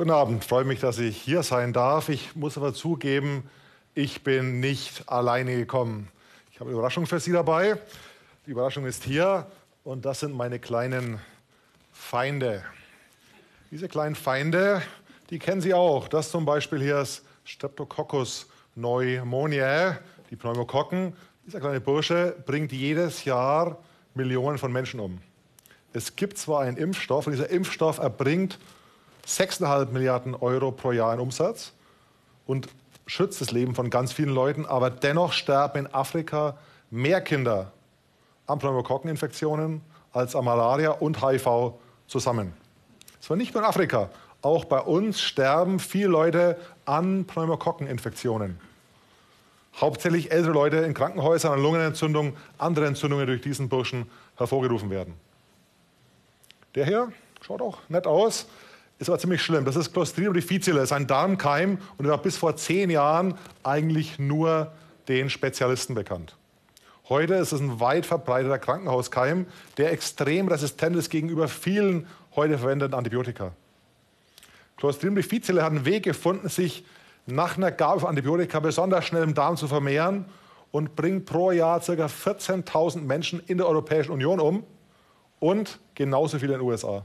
Guten Abend, freue mich, dass ich hier sein darf. Ich muss aber zugeben, ich bin nicht alleine gekommen. Ich habe eine Überraschung für Sie dabei. Die Überraschung ist hier und das sind meine kleinen Feinde. Diese kleinen Feinde, die kennen Sie auch. Das zum Beispiel hier ist Streptococcus pneumoniae, die Pneumokokken. Dieser kleine Bursche bringt jedes Jahr Millionen von Menschen um. Es gibt zwar einen Impfstoff und dieser Impfstoff erbringt 6,5 Milliarden Euro pro Jahr in Umsatz und schützt das Leben von ganz vielen Leuten, aber dennoch sterben in Afrika mehr Kinder an Pneumokokkeninfektionen als an Malaria und HIV zusammen. Es war nicht nur in Afrika, auch bei uns sterben viele Leute an Pneumokokkeninfektionen. Hauptsächlich ältere Leute in Krankenhäusern an Lungenentzündung, andere Entzündungen durch diesen Burschen hervorgerufen werden. Der hier schaut auch nett aus, ist aber ziemlich schlimm. Das ist Clostridium difficile, ist ein Darmkeim und war bis vor zehn Jahren eigentlich nur den Spezialisten bekannt. Heute ist es ein weit verbreiteter Krankenhauskeim, der extrem resistent ist gegenüber vielen heute verwendeten Antibiotika. Clostridium difficile hat einen Weg gefunden, sich nach einer Gabe von Antibiotika besonders schnell im Darm zu vermehren und bringt pro Jahr ca. 14.000 Menschen in der Europäischen Union um und genauso viele in den USA.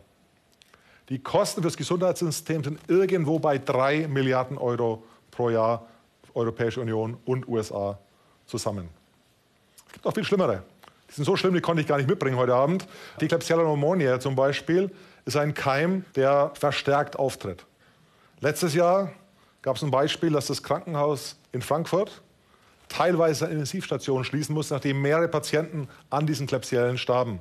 Die Kosten für das Gesundheitssystem sind irgendwo bei 3 Milliarden Euro pro Jahr, Europäische Union und USA zusammen. Es gibt auch viel schlimmere. Die sind so schlimm, die konnte ich gar nicht mitbringen heute Abend. Die Klebsiella pneumoniae zum Beispiel ist ein Keim, der verstärkt auftritt. Letztes Jahr gab es ein Beispiel, dass das Krankenhaus in Frankfurt teilweise eine Intensivstation schließen musste, nachdem mehrere Patienten an diesen Klebsiellen starben.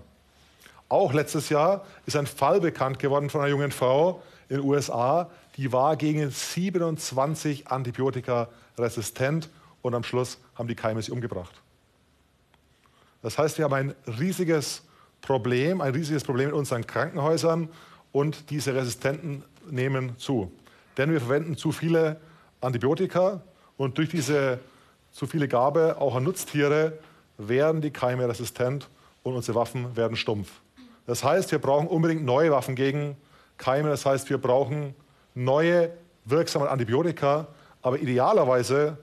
Auch letztes Jahr ist ein Fall bekannt geworden von einer jungen Frau in den USA, die war gegen 27 Antibiotika resistent und am Schluss haben die Keime sie umgebracht. Das heißt, wir haben ein riesiges Problem, ein riesiges Problem in unseren Krankenhäusern und diese Resistenten nehmen zu. Denn wir verwenden zu viele Antibiotika und durch diese zu viele Gabe auch an Nutztiere werden die Keime resistent und unsere Waffen werden stumpf. Das heißt, wir brauchen unbedingt neue Waffen gegen Keime. Das heißt, wir brauchen neue wirksame Antibiotika. Aber idealerweise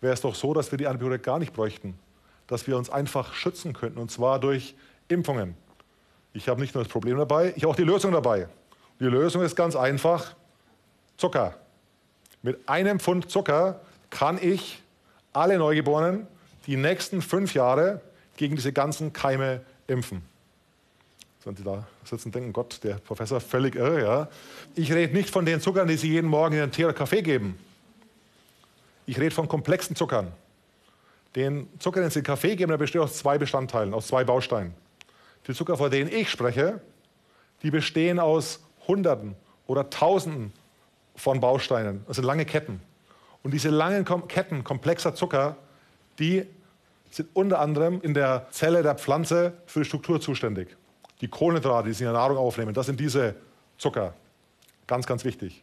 wäre es doch so, dass wir die Antibiotika gar nicht bräuchten. Dass wir uns einfach schützen könnten. Und zwar durch Impfungen. Ich habe nicht nur das Problem dabei, ich habe auch die Lösung dabei. Die Lösung ist ganz einfach: Zucker. Mit einem Pfund Zucker kann ich alle Neugeborenen die nächsten fünf Jahre gegen diese ganzen Keime impfen. Wenn Sie da sitzen und denken, Gott, der Professor völlig irre. Ja. Ich rede nicht von den Zuckern, die Sie jeden Morgen in den Tee oder Kaffee geben. Ich rede von komplexen Zuckern. Den Zucker, den Sie in den Kaffee geben, der besteht aus zwei Bestandteilen, aus zwei Bausteinen. Die Zucker, von denen ich spreche, die bestehen aus Hunderten oder Tausenden von Bausteinen. Das sind lange Ketten. Und diese langen Ketten komplexer Zucker, die sind unter anderem in der Zelle der Pflanze für die Struktur zuständig. Die Kohlenhydrate, die Sie in der Nahrung aufnehmen, das sind diese Zucker. Ganz, ganz wichtig.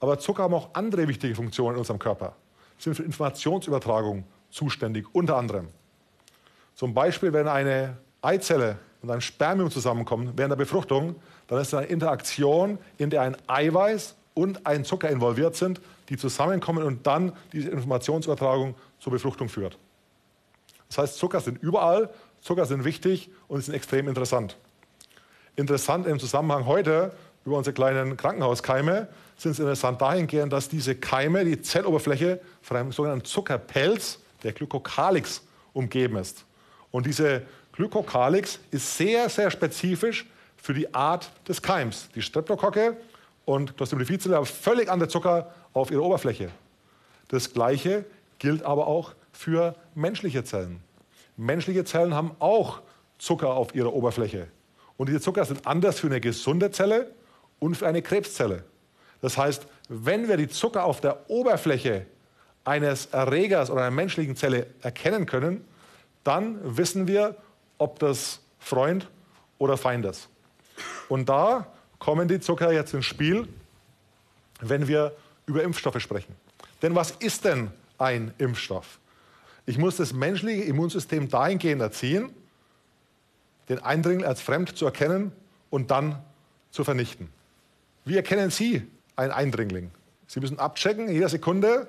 Aber Zucker haben auch andere wichtige Funktionen in unserem Körper. Sie sind für Informationsübertragung zuständig, unter anderem. Zum Beispiel, wenn eine Eizelle und ein Spermium zusammenkommen während der Befruchtung, dann ist es eine Interaktion, in der ein Eiweiß und ein Zucker involviert sind, die zusammenkommen und dann diese Informationsübertragung zur Befruchtung führt. Das heißt, Zucker sind überall, Zucker sind wichtig und sind extrem interessant. Interessant im Zusammenhang heute über unsere kleinen Krankenhauskeime sind es interessant dahingehend, dass diese Keime die Zelloberfläche von einem sogenannten Zuckerpelz, der Glykokalix, umgeben ist. Und diese Glykokalix ist sehr, sehr spezifisch für die Art des Keims. Die Streptokocke und difficile haben völlig andere Zucker auf ihrer Oberfläche. Das Gleiche gilt aber auch für menschliche Zellen. Menschliche Zellen haben auch Zucker auf ihrer Oberfläche. Und diese Zucker sind anders für eine gesunde Zelle und für eine Krebszelle. Das heißt, wenn wir die Zucker auf der Oberfläche eines Erregers oder einer menschlichen Zelle erkennen können, dann wissen wir, ob das Freund oder Feind ist. Und da kommen die Zucker jetzt ins Spiel, wenn wir über Impfstoffe sprechen. Denn was ist denn ein Impfstoff? Ich muss das menschliche Immunsystem dahingehend erziehen, den Eindringling als fremd zu erkennen und dann zu vernichten. Wie erkennen Sie ein Eindringling. Sie müssen abchecken, in jeder Sekunde,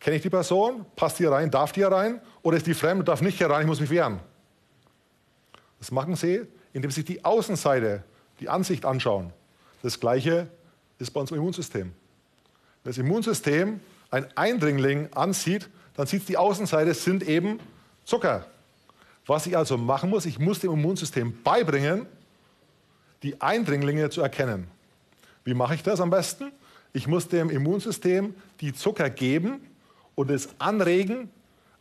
kenne ich die Person, passt die rein, darf die rein oder ist die fremd darf nicht hier rein, ich muss mich wehren. Das machen sie, indem sie die Außenseite, die Ansicht anschauen. Das Gleiche ist bei unserem Immunsystem. Wenn das Immunsystem ein Eindringling ansieht, dann sieht es die Außenseite sind eben Zucker. Was ich also machen muss, ich muss dem Immunsystem beibringen, die Eindringlinge zu erkennen. Wie mache ich das am besten? Ich muss dem Immunsystem die Zucker geben und es anregen,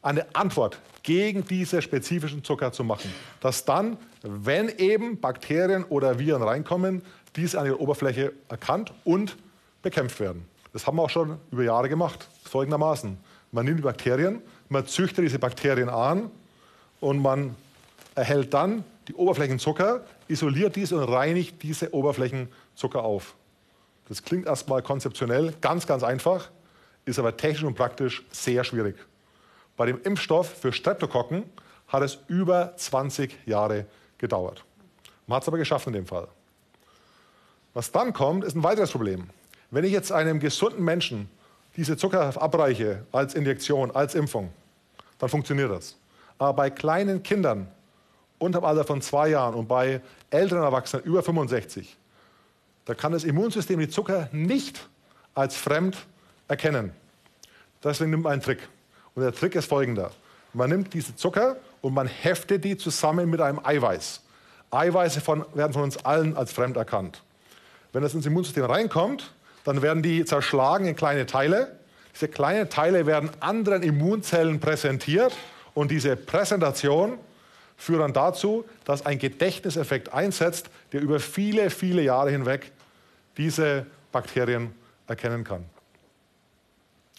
eine Antwort gegen diese spezifischen Zucker zu machen. Dass dann, wenn eben Bakterien oder Viren reinkommen, diese an ihrer Oberfläche erkannt und bekämpft werden. Das haben wir auch schon über Jahre gemacht. Folgendermaßen. Man nimmt die Bakterien, man züchtet diese Bakterien an und man erhält dann die Oberflächenzucker, isoliert diese und reinigt diese Oberflächenzucker auf. Das klingt erstmal konzeptionell ganz, ganz einfach, ist aber technisch und praktisch sehr schwierig. Bei dem Impfstoff für Streptokokken hat es über 20 Jahre gedauert. Man hat es aber geschafft in dem Fall. Was dann kommt, ist ein weiteres Problem. Wenn ich jetzt einem gesunden Menschen diese Zucker abreiche als Injektion, als Impfung, dann funktioniert das. Aber bei kleinen Kindern unter dem Alter von zwei Jahren und bei älteren Erwachsenen über 65, da kann das Immunsystem die Zucker nicht als fremd erkennen. Deswegen nimmt man einen Trick. Und der Trick ist folgender. Man nimmt diese Zucker und man heftet die zusammen mit einem Eiweiß. Eiweiße von, werden von uns allen als fremd erkannt. Wenn das ins Immunsystem reinkommt, dann werden die zerschlagen in kleine Teile. Diese kleinen Teile werden anderen Immunzellen präsentiert und diese Präsentation führt dann dazu, dass ein Gedächtniseffekt einsetzt, der über viele, viele Jahre hinweg diese Bakterien erkennen kann.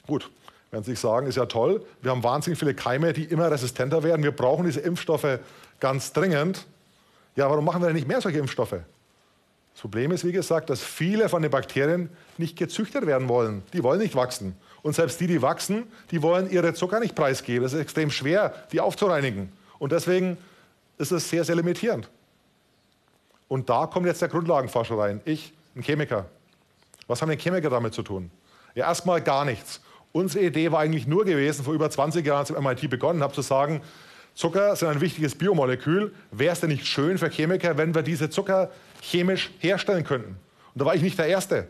Gut, werden Sie sich sagen, ist ja toll. Wir haben wahnsinnig viele Keime, die immer resistenter werden. Wir brauchen diese Impfstoffe ganz dringend. Ja, warum machen wir denn nicht mehr solche Impfstoffe? Das Problem ist, wie gesagt, dass viele von den Bakterien nicht gezüchtet werden wollen. Die wollen nicht wachsen. Und selbst die, die wachsen, die wollen ihre Zucker nicht preisgeben. Es ist extrem schwer, die aufzureinigen. Und deswegen ist es sehr, sehr limitierend. Und da kommt jetzt der Grundlagenforscher rein. Ich, ein Chemiker. Was haben denn Chemiker damit zu tun? Ja, erstmal gar nichts. Unsere Idee war eigentlich nur gewesen, vor über 20 Jahren zum MIT begonnen habe, zu sagen, Zucker sind ein wichtiges Biomolekül. Wäre es denn nicht schön für Chemiker, wenn wir diese Zucker chemisch herstellen könnten? Und da war ich nicht der Erste.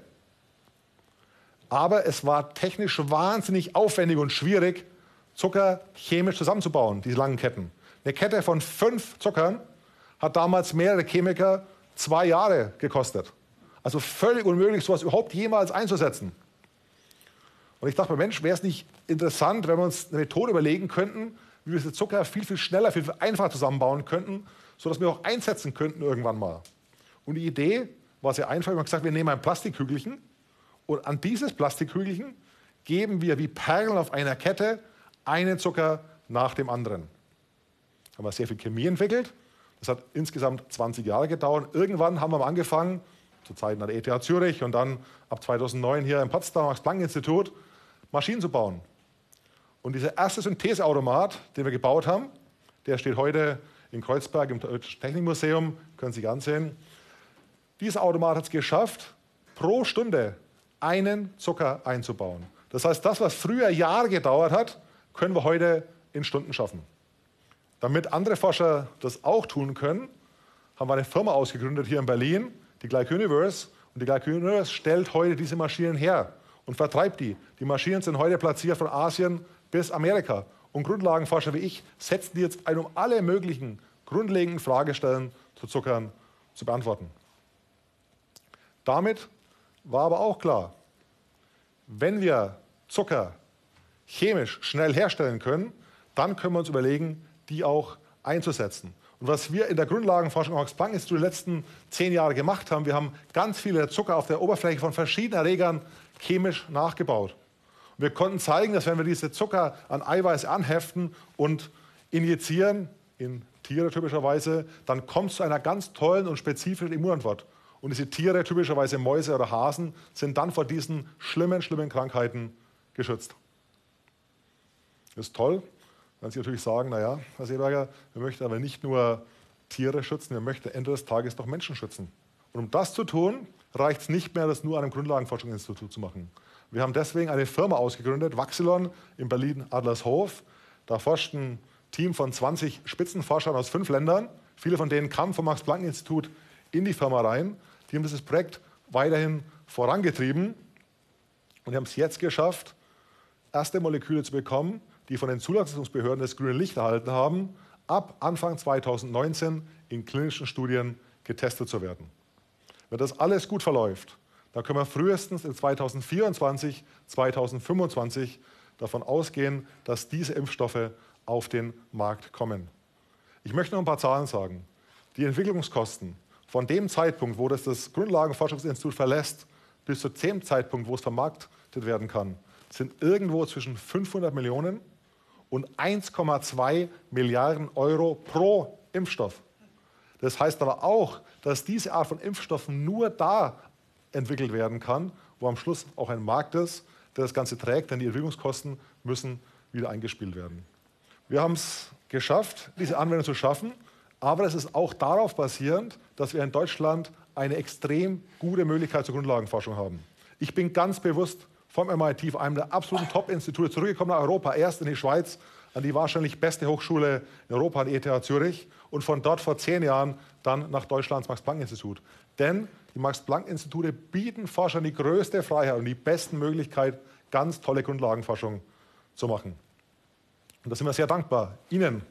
Aber es war technisch wahnsinnig aufwendig und schwierig, Zucker chemisch zusammenzubauen, diese langen Ketten. Eine Kette von fünf Zuckern hat damals mehrere Chemiker zwei Jahre gekostet. Also völlig unmöglich, sowas überhaupt jemals einzusetzen. Und ich dachte mir, Mensch, wäre es nicht interessant, wenn wir uns eine Methode überlegen könnten, wie wir diese Zucker viel, viel schneller, viel, viel einfacher zusammenbauen könnten, sodass wir auch einsetzen könnten irgendwann mal. Und die Idee war sehr einfach. Wir haben gesagt, wir nehmen ein Plastikhügelchen und an dieses Plastikhügelchen geben wir wie Perlen auf einer Kette einen Zucker nach dem anderen. Da haben wir sehr viel Chemie entwickelt. Das hat insgesamt 20 Jahre gedauert. Irgendwann haben wir angefangen, zu Zeiten an der ETH Zürich und dann ab 2009 hier im Potsdam Max-Planck-Institut, Maschinen zu bauen. Und dieser erste Syntheseautomat, den wir gebaut haben, der steht heute in Kreuzberg im Deutschen Technikmuseum, können Sie sich ansehen. Dieser Automat hat es geschafft, pro Stunde einen Zucker einzubauen. Das heißt, das, was früher Jahre gedauert hat, können wir heute in Stunden schaffen. Damit andere Forscher das auch tun können, haben wir eine Firma ausgegründet hier in Berlin, die Glyc Universe. Und die Glyc Universe stellt heute diese Maschinen her und vertreibt die. Die Maschinen sind heute platziert von Asien bis Amerika. Und Grundlagenforscher wie ich setzen die jetzt ein, um alle möglichen grundlegenden Fragestellen zu Zuckern zu beantworten. Damit war aber auch klar, wenn wir Zucker chemisch schnell herstellen können, dann können wir uns überlegen, die auch einzusetzen. Und was wir in der Grundlagenforschung am Max-Planck-Institut die letzten zehn Jahre gemacht haben, wir haben ganz viele Zucker auf der Oberfläche von verschiedenen Erregern chemisch nachgebaut. Wir konnten zeigen, dass wenn wir diese Zucker an Eiweiß anheften und injizieren, in Tiere typischerweise, dann kommt es zu einer ganz tollen und spezifischen Immunantwort. Und diese Tiere, typischerweise Mäuse oder Hasen, sind dann vor diesen schlimmen, schlimmen Krankheiten geschützt. Das ist toll. Dann Sie natürlich sagen, naja, Herr Seeberger, wir möchten aber nicht nur Tiere schützen, wir möchten Ende des Tages doch Menschen schützen. Und um das zu tun, reicht es nicht mehr, das nur an einem Grundlagenforschungsinstitut zu machen. Wir haben deswegen eine Firma ausgegründet, Vaxilon in Berlin-Adlershof. Da forscht ein Team von 20 Spitzenforschern aus fünf Ländern. Viele von denen kamen vom Max-Planck-Institut in die Firma rein. Die haben dieses Projekt weiterhin vorangetrieben und haben es jetzt geschafft, erste Moleküle zu bekommen, die von den Zulassungsbehörden das grüne Licht erhalten haben, ab Anfang 2019 in klinischen Studien getestet zu werden. Wenn das alles gut verläuft, dann können wir frühestens in 2024, 2025 davon ausgehen, dass diese Impfstoffe auf den Markt kommen. Ich möchte noch ein paar Zahlen sagen. Die Entwicklungskosten von dem Zeitpunkt, wo das, das Grundlagenforschungsinstitut verlässt, bis zu dem Zeitpunkt, wo es vermarktet werden kann, sind irgendwo zwischen 500 Millionen und 1,2 Milliarden Euro pro Impfstoff. Das heißt aber auch, dass diese Art von Impfstoffen nur da entwickelt werden kann, wo am Schluss auch ein Markt ist, der das Ganze trägt, denn die Entwicklungskosten müssen wieder eingespielt werden. Wir haben es geschafft, diese Anwendung zu schaffen, aber es ist auch darauf basierend, dass wir in Deutschland eine extrem gute Möglichkeit zur Grundlagenforschung haben. Ich bin ganz bewusst vom MIT, einem der absoluten Top-Institute, zurückgekommen nach Europa, erst in die Schweiz, an die wahrscheinlich beste Hochschule in Europa, an ETH Zürich, und von dort vor zehn Jahren dann nach Deutschlands Max-Planck-Institut. Denn die Max-Planck-Institute bieten Forschern die größte Freiheit und die besten Möglichkeiten, ganz tolle Grundlagenforschung zu machen. Und da sind wir sehr dankbar Ihnen,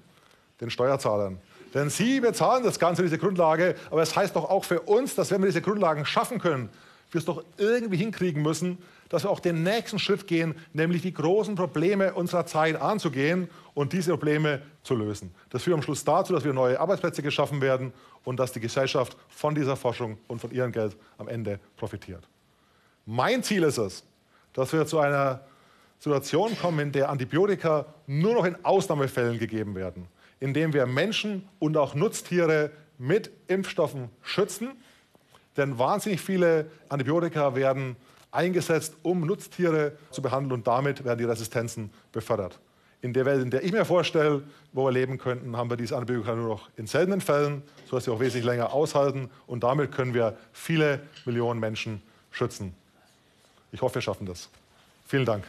den Steuerzahlern. Denn Sie bezahlen das Ganze, diese Grundlage, aber es das heißt doch auch für uns, dass wenn wir diese Grundlagen schaffen können, wir es doch irgendwie hinkriegen müssen, dass wir auch den nächsten Schritt gehen, nämlich die großen Probleme unserer Zeit anzugehen und diese Probleme zu lösen. Das führt am Schluss dazu, dass wir neue Arbeitsplätze geschaffen werden und dass die Gesellschaft von dieser Forschung und von ihrem Geld am Ende profitiert. Mein Ziel ist es, dass wir zu einer Situation kommen, in der Antibiotika nur noch in Ausnahmefällen gegeben werden, indem wir Menschen und auch Nutztiere mit Impfstoffen schützen. Denn wahnsinnig viele Antibiotika werden eingesetzt, um Nutztiere zu behandeln und damit werden die Resistenzen befördert. In der Welt, in der ich mir vorstelle, wo wir leben könnten, haben wir diese Antibiotika nur noch in seltenen Fällen, sodass sie auch wesentlich länger aushalten und damit können wir viele Millionen Menschen schützen. Ich hoffe, wir schaffen das. Vielen Dank.